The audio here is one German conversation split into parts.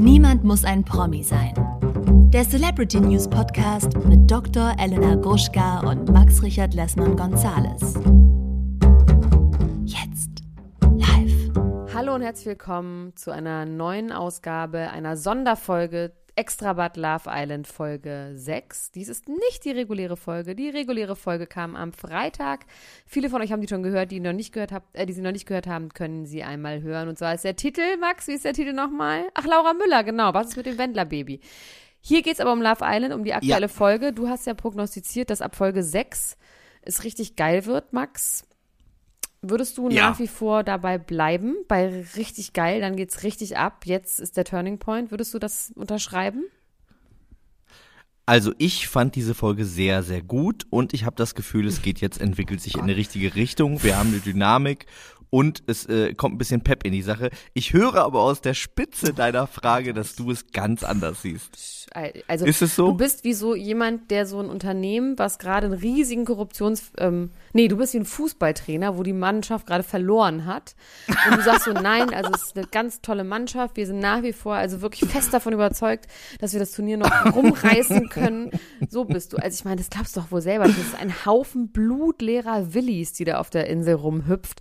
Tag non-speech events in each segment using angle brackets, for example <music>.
Niemand muss ein Promi sein. Der Celebrity News Podcast mit Dr. Elena Gruschka und Max Richard Lessmann Gonzales. Jetzt live. Hallo und herzlich willkommen zu einer neuen Ausgabe, einer Sonderfolge Extra Bad Love Island Folge 6. Dies ist nicht die reguläre Folge. Die reguläre Folge kam am Freitag. Viele von euch haben die schon gehört, die noch nicht gehört habt, äh, die sie noch nicht gehört haben, können sie einmal hören. Und zwar ist der Titel, Max, wie ist der Titel nochmal? Ach, Laura Müller, genau. Was ist mit dem Wendler-Baby? Hier geht es aber um Love Island, um die aktuelle ja. Folge. Du hast ja prognostiziert, dass ab Folge 6 es richtig geil wird, Max. Würdest du ja. nach wie vor dabei bleiben, bei richtig geil, dann geht's richtig ab, jetzt ist der Turning Point. Würdest du das unterschreiben? Also ich fand diese Folge sehr, sehr gut und ich habe das Gefühl, es geht jetzt, entwickelt sich in eine richtige Richtung. Wir haben eine Dynamik und es äh, kommt ein bisschen Pep in die Sache. Ich höre aber aus der Spitze deiner Frage, dass du es ganz anders siehst. Also ist es so? Du bist wie so jemand, der so ein Unternehmen, was gerade einen riesigen Korruptions, ähm, nee, du bist wie ein Fußballtrainer, wo die Mannschaft gerade verloren hat und du sagst so, <laughs> nein, also es ist eine ganz tolle Mannschaft, wir sind nach wie vor also wirklich fest davon überzeugt, dass wir das Turnier noch <laughs> rumreißen können. So bist du. Also ich meine, das glaubst du doch wohl selber. Das ist ein Haufen blutleerer Willis, die da auf der Insel rumhüpft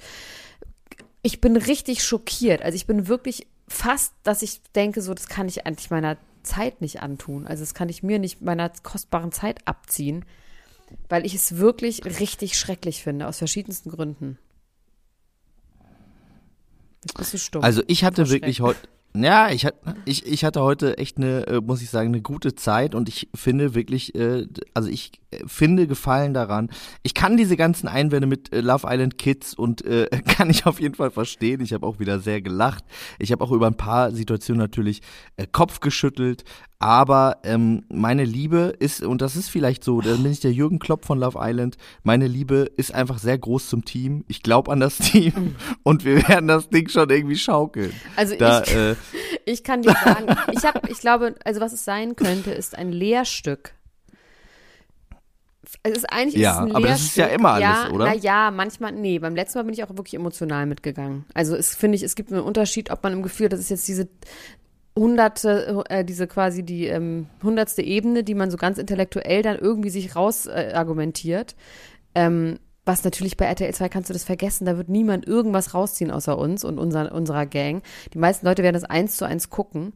ich bin richtig schockiert. Also ich bin wirklich fast, dass ich denke, so, das kann ich eigentlich meiner Zeit nicht antun. Also das kann ich mir nicht meiner kostbaren Zeit abziehen, weil ich es wirklich richtig schrecklich finde, aus verschiedensten Gründen. Jetzt bist du stumm. Also ich hatte wirklich heute ja, ich, ich, ich hatte heute echt eine, äh, muss ich sagen, eine gute Zeit und ich finde wirklich, äh, also ich finde Gefallen daran. Ich kann diese ganzen Einwände mit Love Island Kids und äh, <laughs> kann ich auf jeden Fall verstehen. Ich habe auch wieder sehr gelacht. Ich habe auch über ein paar Situationen natürlich äh, Kopf geschüttelt, aber ähm, meine Liebe ist, und das ist vielleicht so, da bin ich der Jürgen Klopp von Love Island, meine Liebe ist einfach sehr groß zum Team. Ich glaube an das <laughs> Team und wir werden das Ding schon irgendwie schaukeln. Also da, ich, äh, <laughs> ich kann dir sagen, ich, hab, ich glaube, also was es sein könnte, ist ein Lehrstück es ist eigentlich ja, ist aber das ist ja immer alles, ja, oder? Na ja, manchmal, nee, beim letzten Mal bin ich auch wirklich emotional mitgegangen. Also es finde ich, es gibt einen Unterschied, ob man im Gefühl, das ist jetzt diese hunderte, äh, diese quasi die ähm, hundertste Ebene, die man so ganz intellektuell dann irgendwie sich raus äh, argumentiert. Ähm, was natürlich bei RTL 2 kannst du das vergessen, da wird niemand irgendwas rausziehen außer uns und unser, unserer Gang. Die meisten Leute werden das eins zu eins gucken.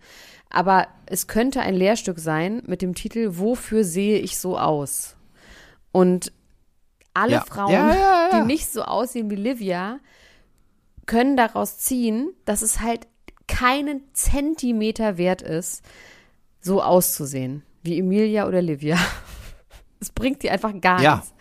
Aber es könnte ein Lehrstück sein mit dem Titel Wofür sehe ich so aus? Und alle ja. Frauen, ja, die nicht so aussehen wie Livia, können daraus ziehen, dass es halt keinen Zentimeter wert ist, so auszusehen wie Emilia oder Livia. <laughs> Es bringt dir einfach gar nichts.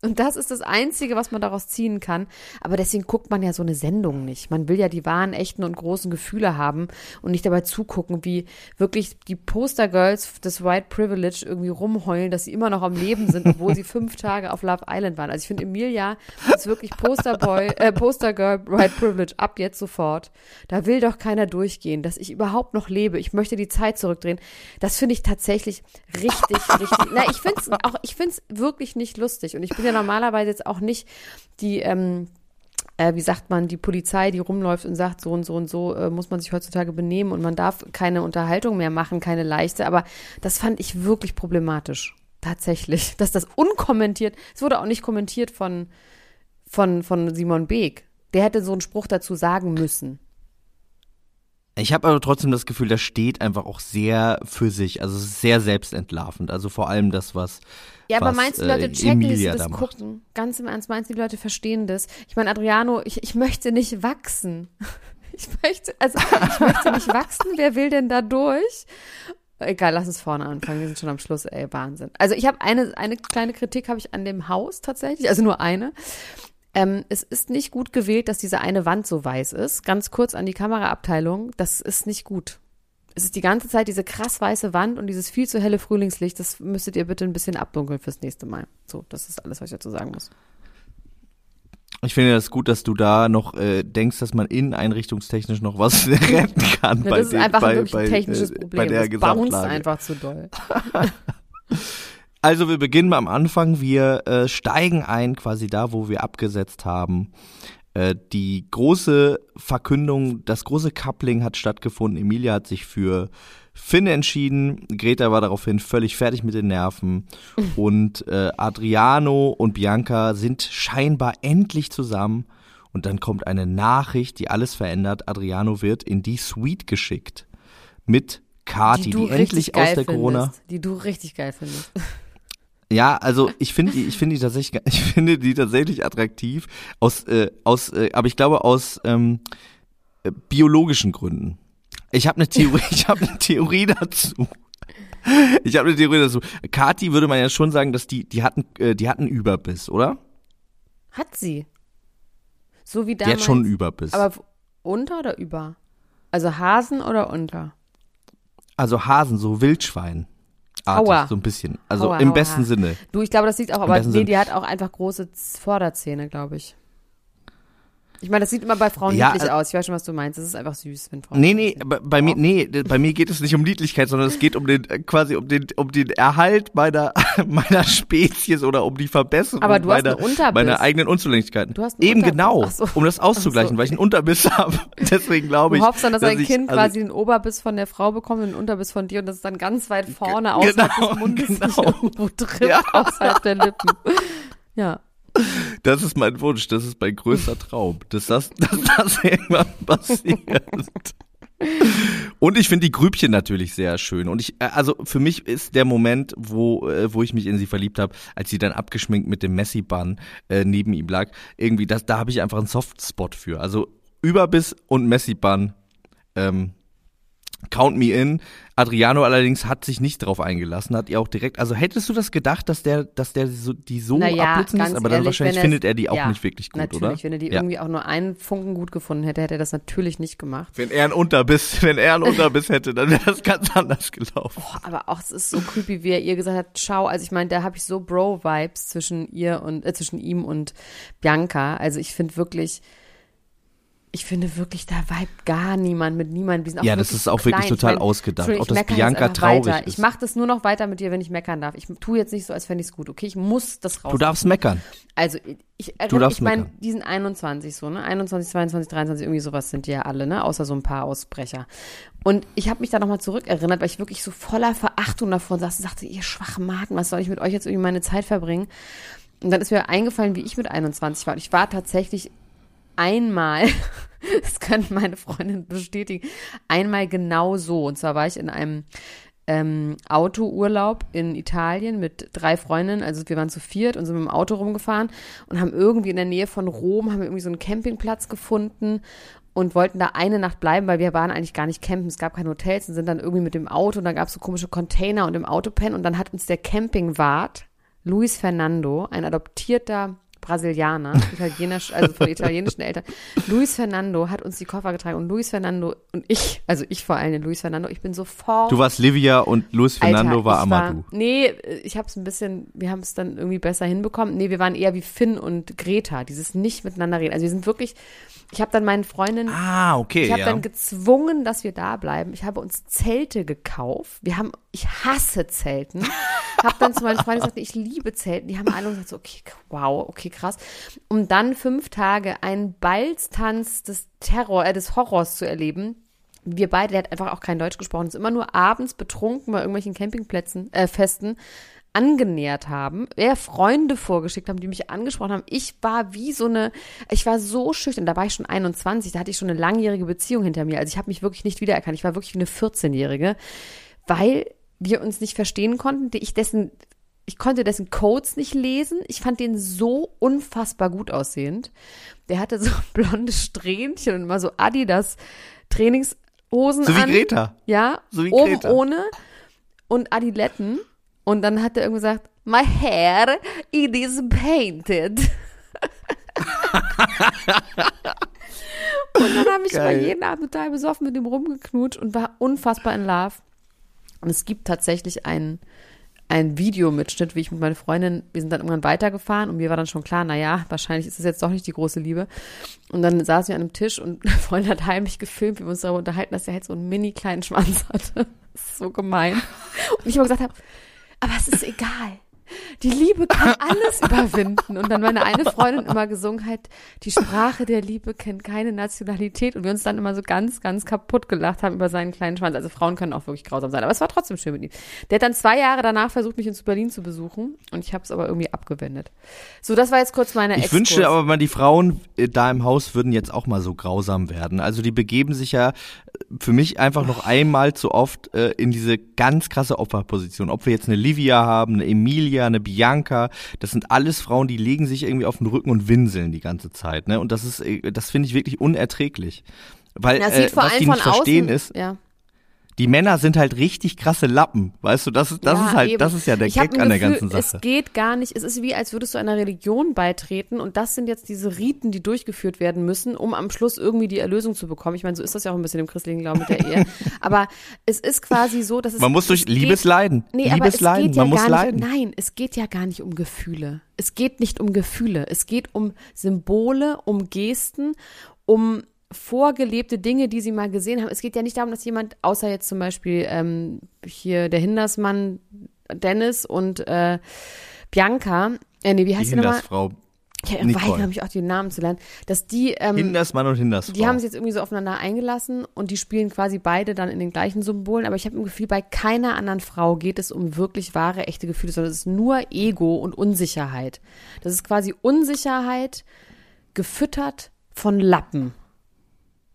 Und das ist das Einzige, was man daraus ziehen kann. Aber deswegen guckt man ja so eine Sendung nicht. Man will ja die wahren, echten und großen Gefühle haben und nicht dabei zugucken, wie wirklich die Postergirls des White Privilege irgendwie rumheulen, dass sie immer noch am Leben sind, obwohl sie <laughs> fünf Tage auf Love Island waren. Also ich finde, Emilia ist wirklich Posterboy, äh, Postergirl White Privilege ab jetzt sofort. Da will doch keiner durchgehen, dass ich überhaupt noch lebe. Ich möchte die Zeit zurückdrehen. Das finde ich tatsächlich richtig, richtig. Na, ich finde es auch, ich finde es wirklich nicht lustig. Und ich bin ja normalerweise jetzt auch nicht die, ähm, äh, wie sagt man, die Polizei, die rumläuft und sagt, so und so und so äh, muss man sich heutzutage benehmen und man darf keine Unterhaltung mehr machen, keine leichte. Aber das fand ich wirklich problematisch. Tatsächlich. <laughs> Dass das unkommentiert, es wurde auch nicht kommentiert von, von, von Simon Beek. Der hätte so einen Spruch dazu sagen müssen. Ich habe aber trotzdem das Gefühl, das steht einfach auch sehr für sich. Also sehr selbstentlarvend. Also vor allem das, was. Ja, aber was, meinst du, die Leute äh, checken Emilia das, das gucken? Ganz im Ernst, meinst du, die Leute verstehen das? Ich meine, Adriano, ich, ich möchte nicht wachsen. <laughs> Ich möchte, also ich möchte nicht wachsen. Wer will denn da durch? Egal, lass uns vorne anfangen. Wir sind schon am Schluss, ey, Wahnsinn. Also ich habe eine, eine kleine Kritik habe ich an dem Haus tatsächlich, also nur eine. Ähm, es ist nicht gut gewählt, dass diese eine Wand so weiß ist. Ganz kurz an die Kameraabteilung, das ist nicht gut. Es ist die ganze Zeit diese krass weiße Wand und dieses viel zu helle Frühlingslicht. Das müsstet ihr bitte ein bisschen abdunkeln fürs nächste Mal. So, das ist alles, was ich dazu sagen muss. Ich finde das gut, dass du da noch äh, denkst, dass man inneneinrichtungstechnisch noch was <laughs> retten kann. Ja, bei das ist den, einfach bei, ein wirklich bei, technisches äh, Problem. Bei der das einfach zu doll. <laughs> Also wir beginnen am Anfang. Wir äh, steigen ein, quasi da, wo wir abgesetzt haben. Äh, die große Verkündung, das große Coupling hat stattgefunden. Emilia hat sich für Finn entschieden. Greta war daraufhin völlig fertig mit den Nerven. <laughs> Und äh, Adriano und Bianca sind scheinbar endlich zusammen. Und dann kommt eine Nachricht, die alles verändert. Adriano wird in die Suite geschickt. Mit Kati, die, die endlich aus der Corona. Die du richtig geil findest. <laughs> Ja, also ich finde die, ich finde die tatsächlich, <laughs> ich finde die tatsächlich attraktiv aus, äh, aus, äh, aber ich glaube aus ähm, äh, biologischen Gründen. Ich habe eine Theorie, <laughs> ich habe eine Theorie dazu. Ich habe eine Theorie dazu. Kati würde man ja schon sagen, dass die, die hatten, äh, die hatten Überbiss, oder? Hat sie. So wie damals. Die hat schon Überbiss. Aber unter oder über? Also Hasen oder unter? Also Hasen, so Wildschwein. Aua. so ein bisschen. Also Aua, im Aua. besten Sinne. Du, ich glaube, das liegt auch, aber nee, die hat auch einfach große Vorderzähne, glaube ich. Ich meine, das sieht immer bei Frauen ja, niedlich äh, aus. Ich weiß schon, was du meinst. Das ist einfach süß, wenn Frauen. Nee, nee, bei, bei mir, nee, bei mir geht es nicht um Niedlichkeit, sondern es geht um den, äh, quasi um den, um den Erhalt meiner, <laughs> meiner Spezies oder um die Verbesserung Aber du meiner, hast einen Unterbiss. meiner eigenen Unzulänglichkeiten. Du hast einen Eben Unterbiss. genau, so. um das auszugleichen, so. weil ich einen Unterbiss <laughs> habe. Deswegen glaube ich. Du hoffst dann, dass, dass ein Kind also, quasi den Oberbiss von der Frau bekommt und einen Unterbiss von dir und das ist dann ganz weit vorne <laughs> außerhalb genau, des Mundes genau. nicht irgendwo trifft, ja. außerhalb der Lippen. Ja. Das ist mein Wunsch, das ist mein größter Traum, dass das, <laughs> dass das irgendwann passiert. Und ich finde die Grübchen natürlich sehr schön. Und ich, äh, also für mich ist der Moment, wo, äh, wo ich mich in sie verliebt habe, als sie dann abgeschminkt mit dem Messi-Bun äh, neben ihm lag, irgendwie, das, da habe ich einfach einen Softspot für. Also Überbiss und Messi-Bun, ähm, Count Me In. Adriano allerdings hat sich nicht drauf eingelassen, hat ihr auch direkt, also hättest du das gedacht, dass der, dass der so, die so naja, abblitzen lässt? Aber dann wahrscheinlich findet er die auch ja, nicht wirklich gut, natürlich, oder? Natürlich, wenn er die ja. irgendwie auch nur einen Funken gut gefunden hätte, hätte er das natürlich nicht gemacht. Wenn er einen Unterbiss, <laughs> wenn er einen Unterbiss hätte, dann wäre das ganz anders gelaufen. Oh, aber auch, es ist so creepy, wie er ihr gesagt hat, schau, also ich meine, da habe ich so Bro-Vibes zwischen ihr und, äh, zwischen ihm und Bianca. Also ich finde wirklich, ich finde wirklich, da weibt gar niemand mit niemandem. Ja, das ist auch klein. wirklich total ich mein, ausgedacht. Auch dass Bianca traurig weiter. ist. Ich mache das nur noch weiter mit dir, wenn ich meckern darf. Ich tue jetzt nicht so, als fände ich es gut, okay? Ich muss das raus. Du darfst meckern. Also, ich, du darfst ich meine, diesen 21 so, ne? 21, 22, 23, irgendwie sowas sind die ja alle, ne? Außer so ein paar Ausbrecher. Und ich habe mich da nochmal zurückerinnert, weil ich wirklich so voller Verachtung davon saß und sagte, ihr schwachen Magen, was soll ich mit euch jetzt irgendwie meine Zeit verbringen? Und dann ist mir eingefallen, wie ich mit 21 war. Und ich war tatsächlich einmal, <laughs> das können meine Freundin bestätigen, einmal genau so. Und zwar war ich in einem ähm, Autourlaub in Italien mit drei Freundinnen, also wir waren zu viert und sind mit dem Auto rumgefahren und haben irgendwie in der Nähe von Rom, haben wir irgendwie so einen Campingplatz gefunden und wollten da eine Nacht bleiben, weil wir waren eigentlich gar nicht campen, es gab keine Hotels und sind dann irgendwie mit dem Auto und da gab es so komische Container und im Auto pennen und dann hat uns der Campingwart Luis Fernando, ein adoptierter Brasilianer, italienisch, also von italienischen Eltern. Luis Fernando hat uns die Koffer getragen und Luis Fernando und ich, also ich vor allem, Luis Fernando, ich bin sofort. Du warst Livia und Luis Fernando Alter, war Amadou. War, nee, ich habe es ein bisschen, wir haben es dann irgendwie besser hinbekommen. Nee, wir waren eher wie Finn und Greta, dieses nicht miteinander reden. Also wir sind wirklich, ich habe dann meinen Freundinnen, ah, okay, ich habe ja. dann gezwungen, dass wir da bleiben. Ich habe uns Zelte gekauft. Wir haben, ich hasse Zelten. Habe dann zu meinen Freunden gesagt, ich liebe Zelten. Die haben alle gesagt, so, okay, wow, okay, krass. Um dann fünf Tage einen Balztanz des Terror, äh, des Horrors zu erleben. Wir beide, der hat einfach auch kein Deutsch gesprochen, ist immer nur abends betrunken bei irgendwelchen Campingplätzen, äh, Festen angenähert haben, eher Freunde vorgeschickt haben, die mich angesprochen haben. Ich war wie so eine, ich war so schüchtern, da war ich schon 21, da hatte ich schon eine langjährige Beziehung hinter mir. Also ich habe mich wirklich nicht wiedererkannt. Ich war wirklich wie eine 14-Jährige, weil wir uns nicht verstehen konnten. Ich dessen, ich konnte dessen Codes nicht lesen. Ich fand den so unfassbar gut aussehend. Der hatte so <laughs> blonde Strähnchen und immer so Adidas Trainingshosen so wie an. Greta. Ja, so wie oben Greta. ohne und Adiletten. Und dann hat er irgendwie gesagt, my hair, it is painted. <laughs> und dann habe ich Geil. mal jeden Abend total besoffen mit ihm rumgeknutscht und war unfassbar in Love. Und es gibt tatsächlich ein, ein Videomitschnitt, wie ich mit meiner Freundin, wir sind dann irgendwann weitergefahren und mir war dann schon klar, naja, wahrscheinlich ist es jetzt doch nicht die große Liebe. Und dann saßen wir an einem Tisch und <laughs> meine Freundin hat heimlich gefilmt, wie wir uns darüber unterhalten, dass er halt so einen mini kleinen Schwanz hatte. <laughs> Das ist so gemein. Und ich immer gesagt habe, aber es ist egal. Die Liebe kann <laughs> alles überwinden. Und dann meine eine Freundin immer gesungen hat, die Sprache der Liebe kennt keine Nationalität. Und wir uns dann immer so ganz, ganz kaputt gelacht haben über seinen kleinen Schwanz. Also Frauen können auch wirklich grausam sein. Aber es war trotzdem schön mit ihm. Der hat dann zwei Jahre danach versucht, mich in Berlin zu besuchen. Und ich habe es aber irgendwie abgewendet. So, das war jetzt kurz meine Ich Exkurs. wünschte aber mal, die Frauen äh, da im Haus würden jetzt auch mal so grausam werden. Also die begeben sich ja für mich einfach noch einmal zu oft äh, in diese ganz krasse Opferposition. Ob wir jetzt eine Livia haben, eine Emilia, eine Bianca, das sind alles Frauen, die legen sich irgendwie auf den Rücken und winseln die ganze Zeit. Ne? Und das ist, äh, das finde ich wirklich unerträglich. Weil Das äh, sieht vor was allem die von nicht verstehen außen, ist, ja. Die Männer sind halt richtig krasse Lappen. Weißt du, das ist, das Ja, ist halt, eben. das ist ja der ich Gag an der Gefühl, ganzen Sache. Es geht gar nicht. Es ist wie, als würdest du einer Religion beitreten und das sind jetzt diese Riten, die durchgeführt werden müssen, um am Schluss irgendwie die Erlösung zu bekommen. Ich meine, so ist das ja auch ein bisschen im christlichen Glauben mit der Ehe. <laughs> Aber es ist quasi so, dass es. Man muss durch geht- Liebes leiden. Nee, aber Liebes es leiden. geht ja Man muss leiden. nicht, nein, es geht ja gar nicht um Gefühle. Es geht nicht um Gefühle. Es geht um Symbole, um Gesten, um vorgelebte Dinge, die sie mal gesehen haben. Es geht ja nicht darum, dass jemand, außer jetzt zum Beispiel ähm, hier der Hindersmann Dennis und äh, Bianca, äh, nee, wie Die heißt die nochmal? Hindersfrau. Ja, Nicole. weigere mich auch die Namen zu lernen, dass die ähm, Hindersmann und Hindersfrau. die haben sich jetzt irgendwie so aufeinander eingelassen und die spielen quasi beide dann in den gleichen Symbolen. Aber ich habe ein Gefühl, bei keiner anderen Frau geht es um wirklich wahre, echte Gefühle, sondern es ist nur Ego und Unsicherheit. Das ist quasi Unsicherheit gefüttert von Lappen.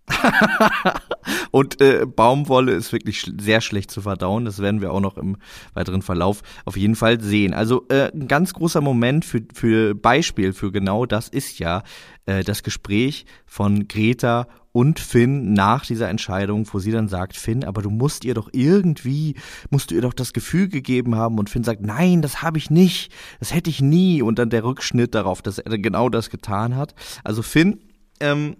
<laughs> Und äh, Baumwolle ist wirklich sch sehr schlecht zu verdauen. Das werden wir auch noch im weiteren Verlauf auf jeden Fall sehen. Also äh, ein ganz großer Moment für, für Beispiel für genau das ist ja äh, das Gespräch von Greta und Finn nach dieser Entscheidung, wo sie dann sagt, Finn, aber du musst ihr doch irgendwie, musst du ihr doch das Gefühl gegeben haben und Finn sagt, nein, das habe ich nicht, das hätte ich nie und dann der Rückschnitt darauf, dass er genau das getan hat. Also Finn, ähm,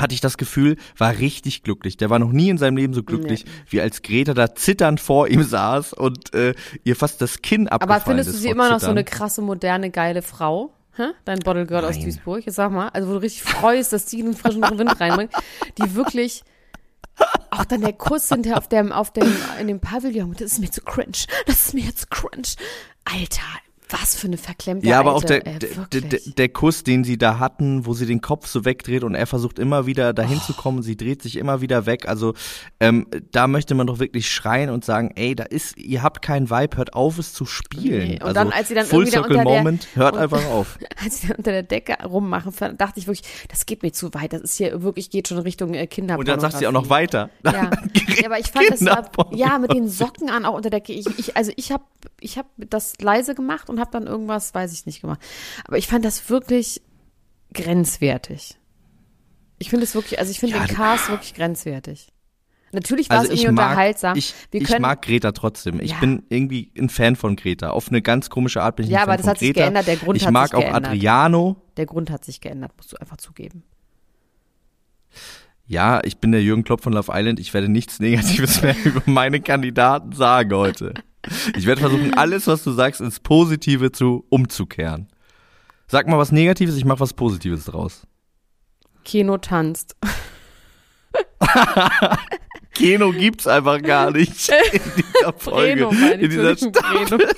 hatte ich das Gefühl, war richtig glücklich. Der war noch nie in seinem Leben so glücklich, wie als Greta da zitternd vor ihm saß und äh, ihr fast das Kinn abgefallen Aber findest du sie immer noch so Zittern. eine krasse, moderne, geile Frau? Hä? Dein Bottle Girl aus Nein. Duisburg, jetzt sag mal. Also wo du richtig freust, dass die einen frischen Wind <laughs> reinbringt. Die wirklich auch dann der Kuss hinter auf dem, auf dem, in dem Pavillon, das ist mir zu cringe. Das ist mir jetzt cringe. Alter, was für eine verklemmte Ja, aber auch Alte, der, äh, der, der, der Kuss, den sie da hatten, wo sie den Kopf so wegdreht und er versucht immer wieder dahin Oh. zu kommen, sie dreht sich immer wieder weg. Also ähm, da möchte man doch wirklich schreien und sagen, ey, da ist, ihr habt keinen Vibe, hört auf es zu spielen. Nee, und also dann, als sie dann Full Circle unter der- Moment, hört und- einfach auf. <laughs> Als sie dann unter der Decke rummachen, dachte ich wirklich, das geht mir zu weit. Das ist hier wirklich, geht schon Richtung äh, Und dann sagt sie auch noch weiter. Ja. <laughs> ja, aber ich fand das war, ja mit den Socken an auch unter der Decke. Ich, ich, also ich habe ich hab das leise gemacht und habe dann irgendwas, weiß ich nicht gemacht. Aber ich fand das wirklich grenzwertig. Ich finde es wirklich, also ich finde Ja, den Cast wirklich grenzwertig. Natürlich war Also es ich irgendwie mag, unterhaltsam. ich, Wir ich können, mag Greta trotzdem. Ich Ja. bin irgendwie ein Fan von Greta. Auf eine ganz komische Art bin ich Ja, ein aber Fan das von hat sich Greta. geändert, der Grund ich hat mag sich auch geändert. Adriano. der Grund hat sich geändert, musst du einfach zugeben. Ja, ich bin der Jürgen Klopp von Love Island. Ich werde nichts Negatives <laughs> mehr über meine Kandidaten sagen heute. Ich werde versuchen, alles, was du sagst, ins Positive zu umzukehren. Sag mal was Negatives, ich mach was Positives draus. Keno tanzt. <laughs> Keno gibt's einfach gar nicht in dieser Folge. Breno meine ich. in dieser Staffel. <laughs>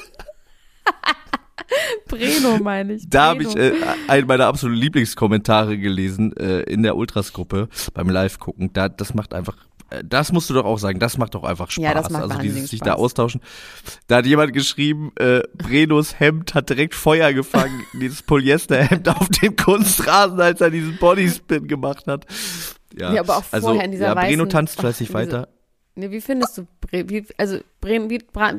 Breno. Meine ich. Da habe ich äh, einen meiner absoluten Lieblingskommentare gelesen äh, in der Ultras-Gruppe beim Live-Gucken. Da, das macht einfach, das musst du doch auch sagen, das macht doch einfach Spaß. Ja, das macht also dieses sich da austauschen. Da hat jemand geschrieben, äh, Brenos Hemd hat direkt Feuer gefangen, <laughs> dieses Polyesterhemd auf dem Kunstrasen, als er diesen Bodyspin gemacht hat. Ja, Ja, aber auch also, vorher in dieser ja, Breno tanzt Ach, fleißig diese- weiter. Nee, wie findest du, Bre wie, also Bre wie,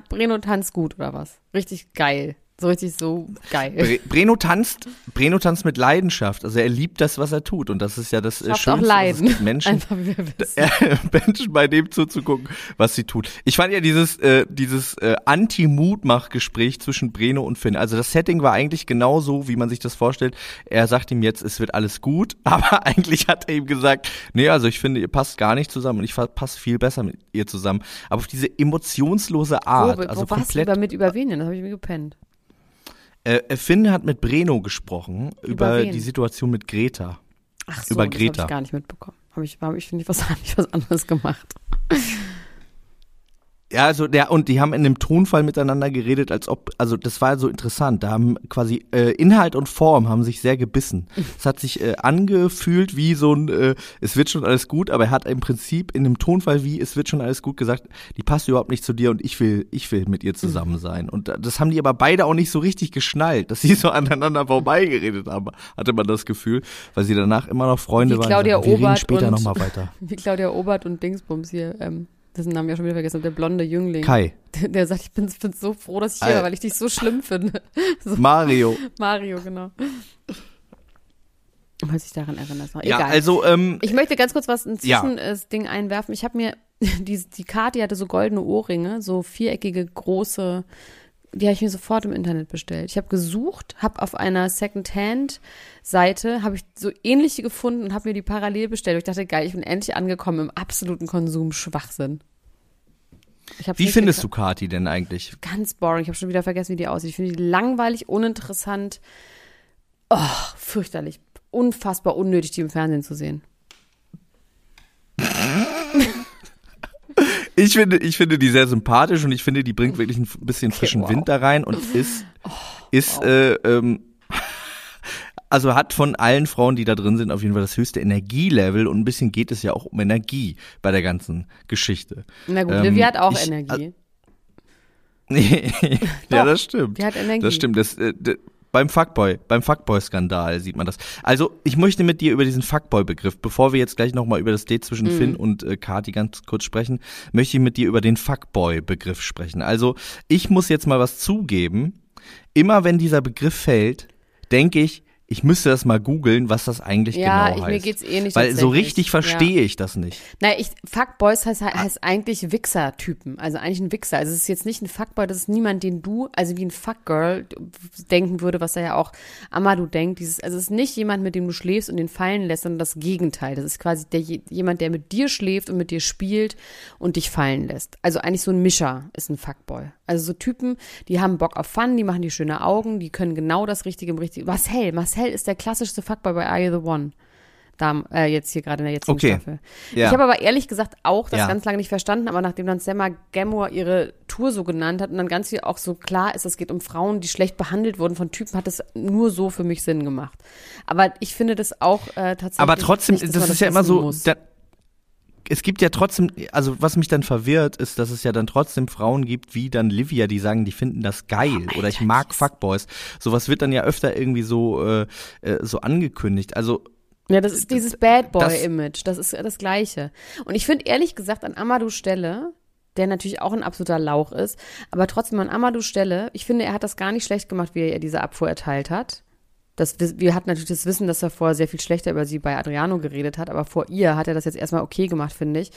Breno tanzt gut oder was? Richtig geil. So richtig so geil. Bre Breno tanzt, Breno tanzt mit Leidenschaft. Also er liebt das, was er tut. Und das ist ja das äh, Schafft auch Schönste. es Leiden. Menschen, <laughs> Einfach wie wir <laughs> wissen. Menschen bei dem zuzugucken, was sie tut. Ich fand ja dieses, äh, dieses äh, Anti-Mutmach-Gespräch zwischen Breno und Finn. Also das Setting war eigentlich genau so, wie man sich das vorstellt. Er sagt ihm jetzt, es wird alles gut, <laughs> aber eigentlich hat er ihm gesagt, nee, also ich finde, ihr passt gar nicht zusammen und ich passe viel besser mit ihr zusammen. Aber auf diese emotionslose Art, wo, wo also warst du komplett. über, mit über wen denn? Das habe ich mir gepennt. Äh, Finn hat mit Breno gesprochen über, wen? die Situation mit Greta. Ach so, Über das Greta. habe ich gar nicht mitbekommen. Habe ich, hab ich finde ich was, <laughs> hab ich was anderes gemacht. Ja, also der und die haben in dem Tonfall miteinander geredet, als ob, also das war so interessant. Da haben quasi äh, Inhalt und Form haben sich sehr gebissen. <laughs> Es hat sich äh, angefühlt wie so ein, äh, es wird schon alles gut, aber er hat im Prinzip in dem Tonfall wie es wird schon alles gut gesagt, die passt überhaupt nicht zu dir und ich will, ich will mit ihr zusammen sein. Und das haben die aber beide auch nicht so richtig geschnallt, dass sie so <laughs> aneinander vorbeigeredet haben, hatte man das Gefühl, weil sie danach immer noch Freunde wie waren. Claudia Wir reden Obert später und, nochmal weiter. <laughs> Wie Claudia Obert und Dingsbums hier, ähm, dessen Namen ja schon wieder vergessen, der blonde Jüngling. Kai. Der, der sagt, ich bin, bin so froh, dass ich hier war, weil ich dich so schlimm finde. <laughs> So, Mario. Mario, genau. Falls ich daran erinnere. Ist noch Ja, egal. also, ähm, Ich möchte ganz kurz was ein Ja. Zwischending einwerfen. Ich habe mir, <laughs> die, die Kati hatte so goldene Ohrringe, so viereckige, große, die habe ich mir sofort im Internet bestellt. Ich habe gesucht, habe auf einer Secondhand-Seite, habe ich so ähnliche gefunden und habe mir die parallel bestellt. Ich dachte, geil, ich bin endlich angekommen im absoluten Konsum-Schwachsinn. Wie findest du. Kati denn eigentlich? Ganz boring. Ich habe schon wieder vergessen, wie die aussieht. Ich finde die langweilig, uninteressant. Oh, fürchterlich. Unfassbar unnötig, die im Fernsehen zu sehen. <laughs> Ich finde, ich finde die sehr sympathisch und ich finde, die bringt wirklich ein bisschen frischen wow. Wind da rein und <laughs> ist, ist, äh, ähm, also hat von allen Frauen, die da drin sind, auf jeden Fall das höchste Energielevel und ein bisschen geht es ja auch um Energie bei der ganzen Geschichte. Na gut, Ähm, Livia hat auch ich- Energie. <laughs> ja, das stimmt. Die hat Energie. Das stimmt. Das, äh, d- beim Fuckboy, beim Fuckboy-Skandal sieht man das. Also, ich möchte mit dir über diesen Fuckboy-Begriff, bevor wir jetzt gleich nochmal über das Date zwischen Mhm. Finn und äh, Kati ganz kurz sprechen, möchte ich mit dir über den Fuckboy-Begriff sprechen. Also, ich muss jetzt mal was zugeben. Immer wenn dieser Begriff fällt, denke ich, ich müsste das mal googeln, was das eigentlich Ja, genau ich- heißt. mir geht's eh nicht Weil so richtig verstehe ich das nicht. Na, ich, Fuckboys heißt, heißt eigentlich Wichser-Typen. Also eigentlich ein Wichser. Also es ist jetzt nicht ein Fuckboy, das ist niemand, den du, also wie ein Fuckgirl denken würde, was er ja auch Amadou denkt. Dieses, also es ist nicht jemand, mit dem du schläfst und den fallen lässt, sondern das Gegenteil. Das ist quasi der, jemand, der mit dir schläft und mit dir spielt und dich fallen lässt. Also eigentlich so ein Mischer ist ein Fuckboy. Also so Typen, die haben Bock auf Fun, die machen die schöne Augen, die können genau das Richtige im Richtigen. Marcel, Marcel ist der klassischste Fuckboy bei Are You the One? Da, äh, jetzt hier gerade in der jetzigen Okay. Staffel. Ja. Ich habe aber ehrlich gesagt auch das Ja. ganz lange nicht verstanden, aber nachdem dann Selma Gamor ihre Tour so genannt hat und dann ganz viel auch so klar ist, es geht um Frauen, die schlecht behandelt wurden von Typen, hat es nur so für mich Sinn gemacht. Aber ich finde das auch äh, tatsächlich. Aber trotzdem, nicht, das ist ja immer so, da, es gibt ja trotzdem, also was mich dann verwirrt, ist, dass es ja dann trotzdem Frauen gibt, wie dann Livia, die sagen, die finden das geil oder ich mag Fuckboys. Sowas wird dann ja öfter irgendwie so, äh, äh, so angekündigt. Also Ja, das ist dieses Bad das- Boy-Image. Das ist das Gleiche. Und ich finde ehrlich gesagt an Amadou Stelle, der natürlich auch ein absoluter Lauch ist, aber trotzdem an Amadou Stelle, ich finde, er hat das gar nicht schlecht gemacht, wie er ihr diese Abfuhr erteilt hat. Das, wir hatten natürlich das Wissen, dass er vorher sehr viel schlechter über sie bei Adriano geredet hat, aber vor ihr hat er das jetzt erstmal okay gemacht, finde ich.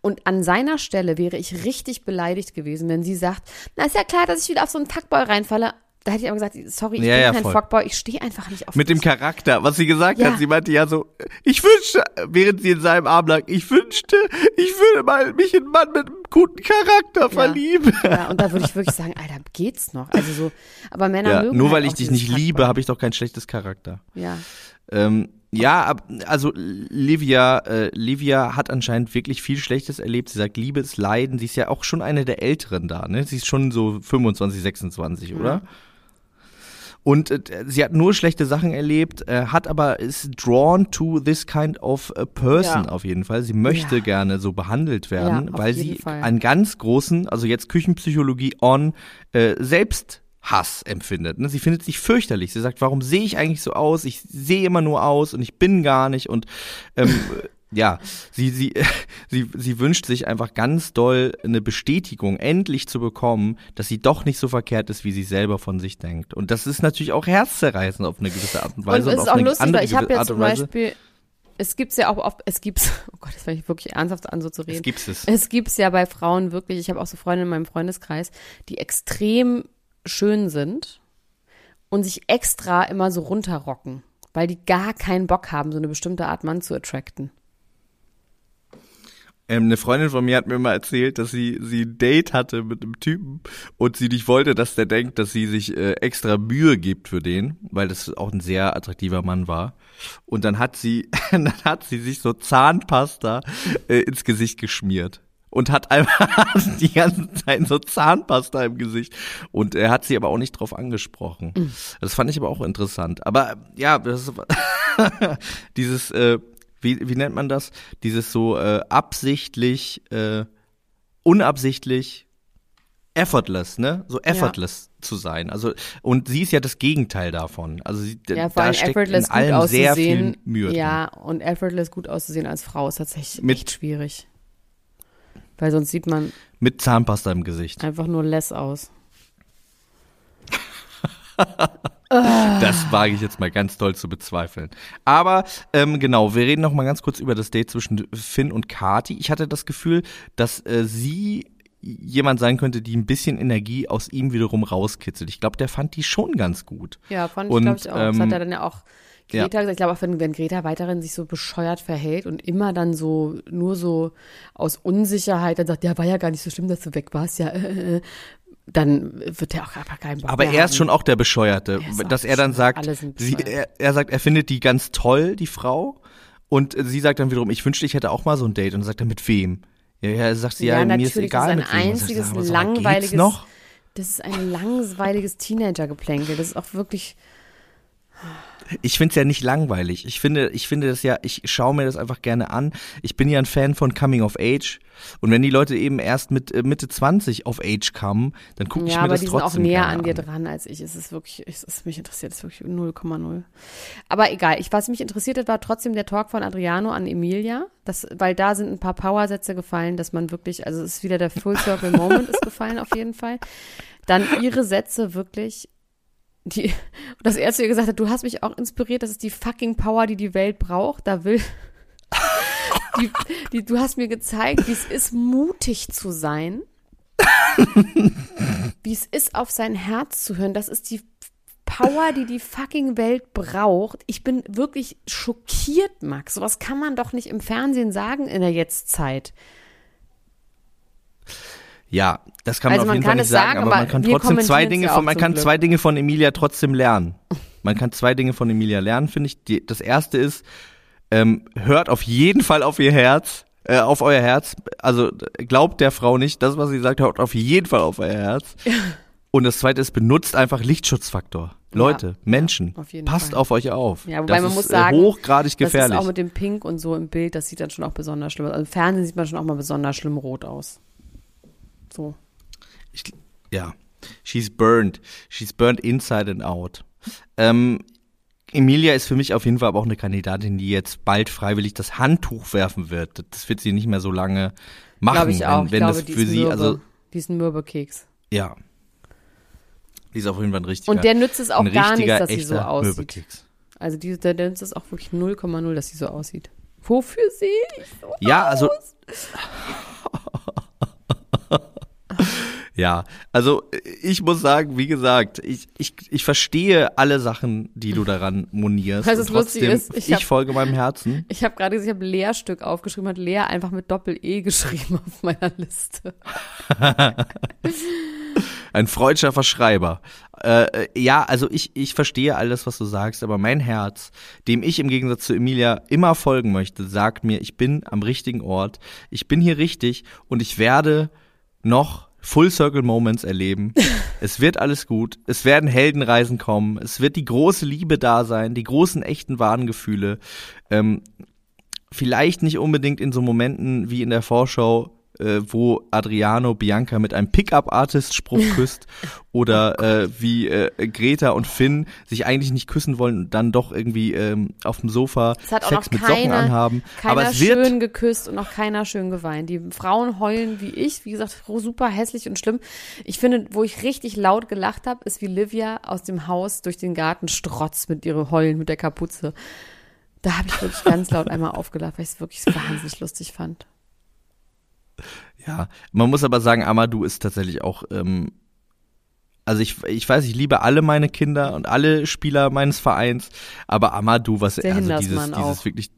Und an seiner Stelle wäre ich richtig beleidigt gewesen, wenn sie sagt, na ist ja klar, dass ich wieder auf so einen Fuckboy reinfalle. Da hätte ich aber gesagt, sorry, ich Ja, bin ja, kein voll. Fuckboy, ich stehe einfach nicht auf mit dem. Charakter, was sie gesagt Ja. hat, sie meinte ja so, ich wünschte, während sie in seinem Arm lag, ich wünschte, ich würde mal mich in einen Mann mit einem guten Charakter verlieben. Ja, und da würde ich wirklich sagen, Alter, geht's noch? Also so, aber Männer Ja, mögen nur halt weil ich auch dich nicht liebe, Fuckboy. habe ich doch kein schlechtes Charakter. Ja. Ähm, ja, also Livia, äh, Livia hat anscheinend wirklich viel Schlechtes erlebt. Sie sagt, Liebe ist Leiden. Sie ist ja auch schon eine der Älteren da, ne? Sie ist schon so 25, 26, oder? Und äh, sie hat nur schlechte Sachen erlebt, äh, hat aber ist drawn to this kind of a person Ja. auf jeden Fall. Sie möchte Ja. gerne so behandelt werden, Ja, weil sie Fall. einen ganz großen, also jetzt Küchenpsychologie on äh, Selbsthass empfindet. Ne? Sie findet sich fürchterlich. Sie sagt, warum sehe ich eigentlich so aus? Ich sehe immer nur aus und ich bin gar nicht und ähm, <laughs> ja, sie, sie, <laughs> sie, sie wünscht sich einfach ganz doll eine Bestätigung endlich zu bekommen, dass sie doch nicht so verkehrt ist, wie sie selber von sich denkt. Und das ist natürlich auch herzzerreißend auf eine gewisse Art und Und Weise. es ist auch lustig, weil ich habe jetzt zum und. Beispiel, es gibt's ja auch oft, es gibt's, <laughs> oh Gott, das fange ich wirklich ernsthaft an, so zu reden. Es gibt es. Es gibt's ja bei Frauen wirklich, ich habe auch so Freunde in meinem Freundeskreis, die extrem schön sind und sich extra immer so runterrocken, weil die gar keinen Bock haben, so eine bestimmte Art Mann zu attracten. Ähm, eine Freundin von mir hat mir mal erzählt, dass sie, sie ein Date hatte mit einem Typen und sie nicht wollte, dass der denkt, dass sie sich äh, extra Mühe gibt für den, weil das auch ein sehr attraktiver Mann war. Und dann hat sie, <laughs> dann hat sie sich so Zahnpasta äh, ins Gesicht geschmiert. und hat einfach <laughs> die ganze Zeit so Zahnpasta im Gesicht. Und er hat sie aber auch nicht drauf angesprochen. Mhm. Das fand ich aber auch interessant. Aber ja, das, <laughs> dieses, äh, wie, wie nennt man das? Dieses so äh, absichtlich, äh, unabsichtlich, effortless, ne? So effortless ja. zu sein. Also und sie ist ja das Gegenteil davon. Also sie, ja, da steckt in allem sehr viel Mühe. Ja, drin. und effortless gut auszusehen als Frau ist tatsächlich Mit, echt schwierig. Weil sonst sieht man. Mit Zahnpasta im Gesicht. Einfach nur less aus. <laughs> das wage ich jetzt mal ganz doll zu bezweifeln. Aber ähm, genau, wir reden noch mal ganz kurz über das Date zwischen Finn und Kati. Ich hatte das Gefühl, dass äh, sie jemand sein könnte, die ein bisschen Energie aus ihm wiederum rauskitzelt. Ich glaube, der fand die schon ganz gut. Ja, fand ich, glaube ich auch. Ähm, das hat er dann ja auch Greta ja. gesagt, ich glaube auch, wenn, wenn Greta weiterhin sich so bescheuert verhält und immer dann so, nur so aus Unsicherheit dann sagt, ja, war ja gar nicht so schlimm, dass du weg warst, ja, äh, äh, dann wird er auch einfach keinen Bock Aber er ist schon auch der Bescheuerte, er dass er dann sagt, sie, er, er sagt, er findet die ganz toll, die Frau, und sie sagt dann wiederum, ich wünschte, ich hätte auch mal so ein Date. Und dann sagt er, mit wem? Ja, ja, sagt sie, ja, ja mir ist egal. Das ist ein einziges langweiliges, das ist ein langweiliges Teenager-Geplänkel. Das ist auch wirklich, ich finde es ja nicht langweilig. Ich finde, ich finde das ja, ich schaue mir das einfach gerne an. Ich bin ja ein Fan von Coming of Age. Und wenn die Leute eben erst mit äh, Mitte 20 auf Age kommen, dann gucke ja, ich mir das trotzdem an. Ja, aber die sind auch näher an dir dran als ich. Es ist wirklich, es ist mich interessiert, es ist wirklich 0,0. Aber egal, ich, was mich interessiert hat, war trotzdem der Talk von Adriano an Emilia. Das, weil da sind ein paar Powersätze gefallen, dass man wirklich, also es ist wieder der Full Circle Moment ist gefallen auf jeden Fall. Dann ihre Sätze wirklich die, <laughs> das erste gesagt hat, du hast mich auch inspiriert, das ist die fucking Power, die die Welt braucht. Da will, <laughs> die, die, du hast mir gezeigt, wie es ist, mutig zu sein. <laughs> wie es ist, auf sein Herz zu hören. Das ist die Power, die die fucking Welt braucht. Ich bin wirklich schockiert, Max. Sowas kann man doch nicht im Fernsehen sagen in der Jetztzeit. Ja, das kann man also auf jeden Fall nicht sagen, aber, aber man kann trotzdem zwei Dinge von, man kann Glück. zwei Dinge von Emilia trotzdem lernen. Man kann zwei Dinge von Emilia lernen, finde ich. Die, das erste ist, ähm, hört auf jeden Fall auf ihr Herz, äh, auf euer Herz. Also glaubt der Frau nicht, das, was sie sagt, hört auf jeden Fall auf euer Herz. <laughs> Und das zweite ist, benutzt einfach Lichtschutzfaktor. Leute, ja, Menschen, ja, passt Fall. auf euch auf. Ja, wobei das man ist muss sagen, hochgradig gefährlich. Das ist auch mit dem Pink und so im Bild, das sieht dann schon auch besonders schlimm aus. Also im Fernsehen sieht man schon auch mal besonders schlimm rot aus. So. Ich, ja. She's burned. She's burned inside and out. Ähm, Emilia ist für mich auf jeden Fall aber auch eine Kandidatin, die jetzt bald freiwillig das Handtuch werfen wird. Das wird sie nicht mehr so lange machen. Glaube ich auch. Wenn, wenn glaube, das für sie, Mürbe, also. Diesen Mürbekeks. Ja. Die ist auf jeden Fall ein richtiger. Und der nützt es auch gar nicht, dass sie so aussieht. Mürbekeks. Also die, der, der nützt es auch wirklich 0,0, dass sie so aussieht. Wofür sehe ich so Ja, aus? also. <laughs> Ja, also ich muss sagen, wie gesagt, ich, ich, ich verstehe alle Sachen, die du daran monierst. Was es lustig ist, ich, ich hab, folge meinem Herzen. <laughs> Ich habe gerade, ich habe Lehrstück aufgeschrieben, hat Lehr einfach mit Doppel-E geschrieben auf meiner Liste. <laughs> Ein freudscher Verschreiber. Äh, ja, also ich, ich verstehe alles, was du sagst, aber mein Herz, dem ich im Gegensatz zu Emilia immer folgen möchte, sagt mir, ich bin am richtigen Ort, ich bin hier richtig und ich werde noch Full Circle Moments erleben. <laughs> es wird alles gut. Es werden Heldenreisen kommen. Es wird die große Liebe da sein, die großen echten wahren Gefühle. Ähm, vielleicht nicht unbedingt in so Momenten wie in der Vorschau äh, wo Adriano Bianca mit einem Pickup-Artist-Spruch <laughs> küsst oder oh äh, wie äh, Greta und Finn sich eigentlich nicht küssen wollen und dann doch irgendwie ähm, auf dem Sofa Sex mit keine, Socken anhaben. Keiner Aber es wird schön geküsst und auch keiner schön geweint. Die Frauen heulen wie ich, wie gesagt, super hässlich und schlimm. Ich finde, wo ich richtig laut gelacht habe, ist wie Livia aus dem Haus durch den Garten strotzt mit ihre Heulen mit der Kapuze. Da habe ich wirklich ganz laut einmal aufgelacht, weil ich es wirklich wahnsinnig lustig fand. Ja, man muss aber sagen, Amadou ist tatsächlich auch, ähm, also ich, ich weiß, ich liebe alle meine Kinder und alle Spieler meines Vereins, aber Amadou, was Der also dieses, dieses wirklich,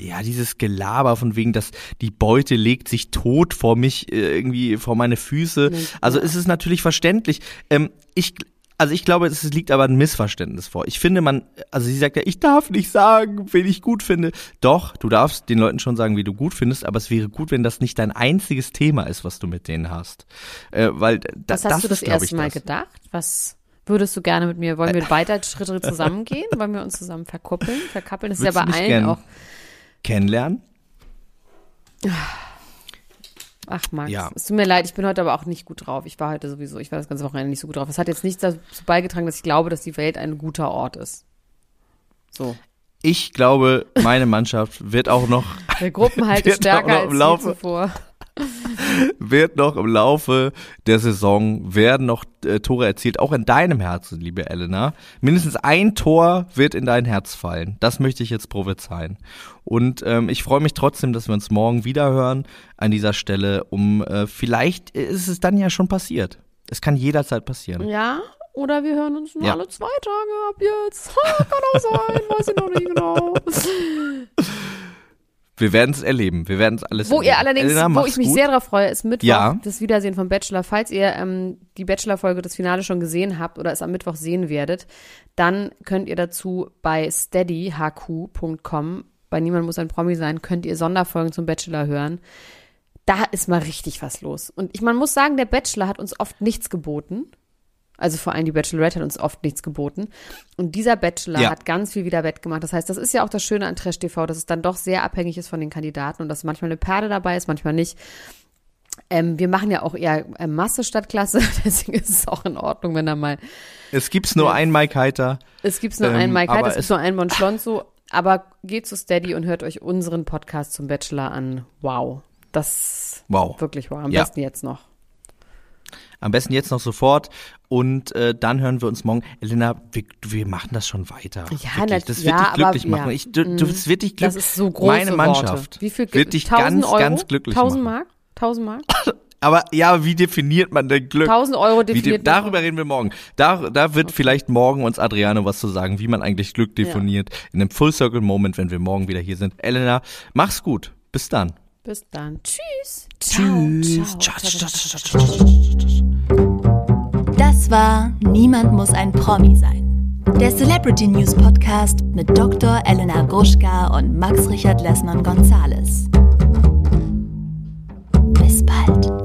ja, dieses Gelaber von wegen, dass die Beute legt sich tot vor mich, äh, irgendwie vor meine Füße. Also ist es natürlich verständlich. Ähm, ich, also ich glaube, es liegt aber ein Missverständnis vor. Ich finde man, also sie sagt ja, ich darf nicht sagen, wen ich gut finde. Doch, du darfst den Leuten schon sagen, wie du gut findest, aber es wäre gut, wenn das nicht dein einziges Thema ist, was du mit denen hast. Äh, weil das, das hast du das erste Mal das. gedacht? Was würdest du gerne mit mir? Wollen wir weiter Schritte zusammengehen? <laughs> Wollen wir uns zusammen verkuppeln? Verkappeln das ist ja bei allen auch. Kennenlernen? <sighs> Ach Max, ja. es tut mir leid, ich bin heute aber auch nicht gut drauf. Ich war heute sowieso, ich war das ganze Wochenende nicht so gut drauf. Es hat jetzt nichts dazu beigetragen, dass ich glaube, dass die Welt ein guter Ort ist. So. Ich glaube, meine Mannschaft wird auch noch. Der Gruppenhalt ist <laughs> stärker als Laufe, zuvor wird noch im Laufe der Saison werden noch äh, Tore erzielt, auch in deinem Herzen, liebe Elena. Mindestens ein Tor wird in dein Herz fallen. Das möchte ich jetzt prophezeien. Und ähm, ich freue mich trotzdem, dass wir uns morgen wieder hören an dieser Stelle. Um äh, vielleicht ist es dann ja schon passiert. Es kann jederzeit passieren. Ja, oder wir hören uns nur ja. alle zwei Tage ab jetzt. Ha, kann auch sein, weiß ich noch nicht genau. <laughs> Wir werden es erleben. Wir werden es alles Wo erleben. ihr allerdings, Elena, wo ich mich gut. sehr darauf freue, ist Mittwoch ja. das Wiedersehen von Bachelor. Falls ihr ähm, die Bachelor-Folge, das Finale schon gesehen habt oder es am Mittwoch sehen werdet, dann könnt ihr dazu bei steadyhq.com, bei Niemand muss ein Promi sein, könnt ihr Sonderfolgen zum Bachelor hören. Da ist mal richtig was los. Und ich, man muss sagen, der Bachelor hat uns oft nichts geboten. Also vor allem die Bachelorette hat uns oft nichts geboten. Und dieser Bachelor ja. hat ganz viel wieder wettgemacht. Das heißt, das ist ja auch das Schöne an Trash TV, dass es dann doch sehr abhängig ist von den Kandidaten und dass manchmal eine Perle dabei ist, manchmal nicht. Ähm, wir machen ja auch eher äh, Masse statt Klasse, <laughs> deswegen ist es auch in Ordnung, wenn da mal. Es gibt nur einen Mike Heiter. Es gibt nur ähm, einen Mike Heiter, es gibt nur einen Bon Schlonzo. Aber geht zu Steady und hört euch unseren Podcast zum Bachelor an. Wow. Das wow. wirklich wow. Am ja. besten jetzt noch. Am besten jetzt noch sofort. Und äh, dann hören wir uns morgen. Elena, wir, wir machen das schon weiter. Ja, das, das wird ja, dich glücklich aber, machen. Ja. Ich, du, du, das wird dich glücklich. Das ist so große Meine Mannschaft Worte. Wie viel wird dich ganz, Euro? ganz glücklich 1000 machen. Mark? 1000 Mark? <laughs> Aber ja, wie definiert man denn Glück? 1000 Euro definiert. Wie, darüber reden wir morgen. Da, da wird okay. vielleicht morgen uns Adriano was zu sagen, wie man eigentlich Glück definiert. Ja. In einem Full Circle Moment, wenn wir morgen wieder hier sind. Elena, mach's gut. Bis dann. Bis dann. Tschüss. Tschüss. Das war Niemand muss ein Promi sein. Der Celebrity News Podcast mit Dr. Elena Gruschka und Max Richard Lessmann Gonzales. Bis bald.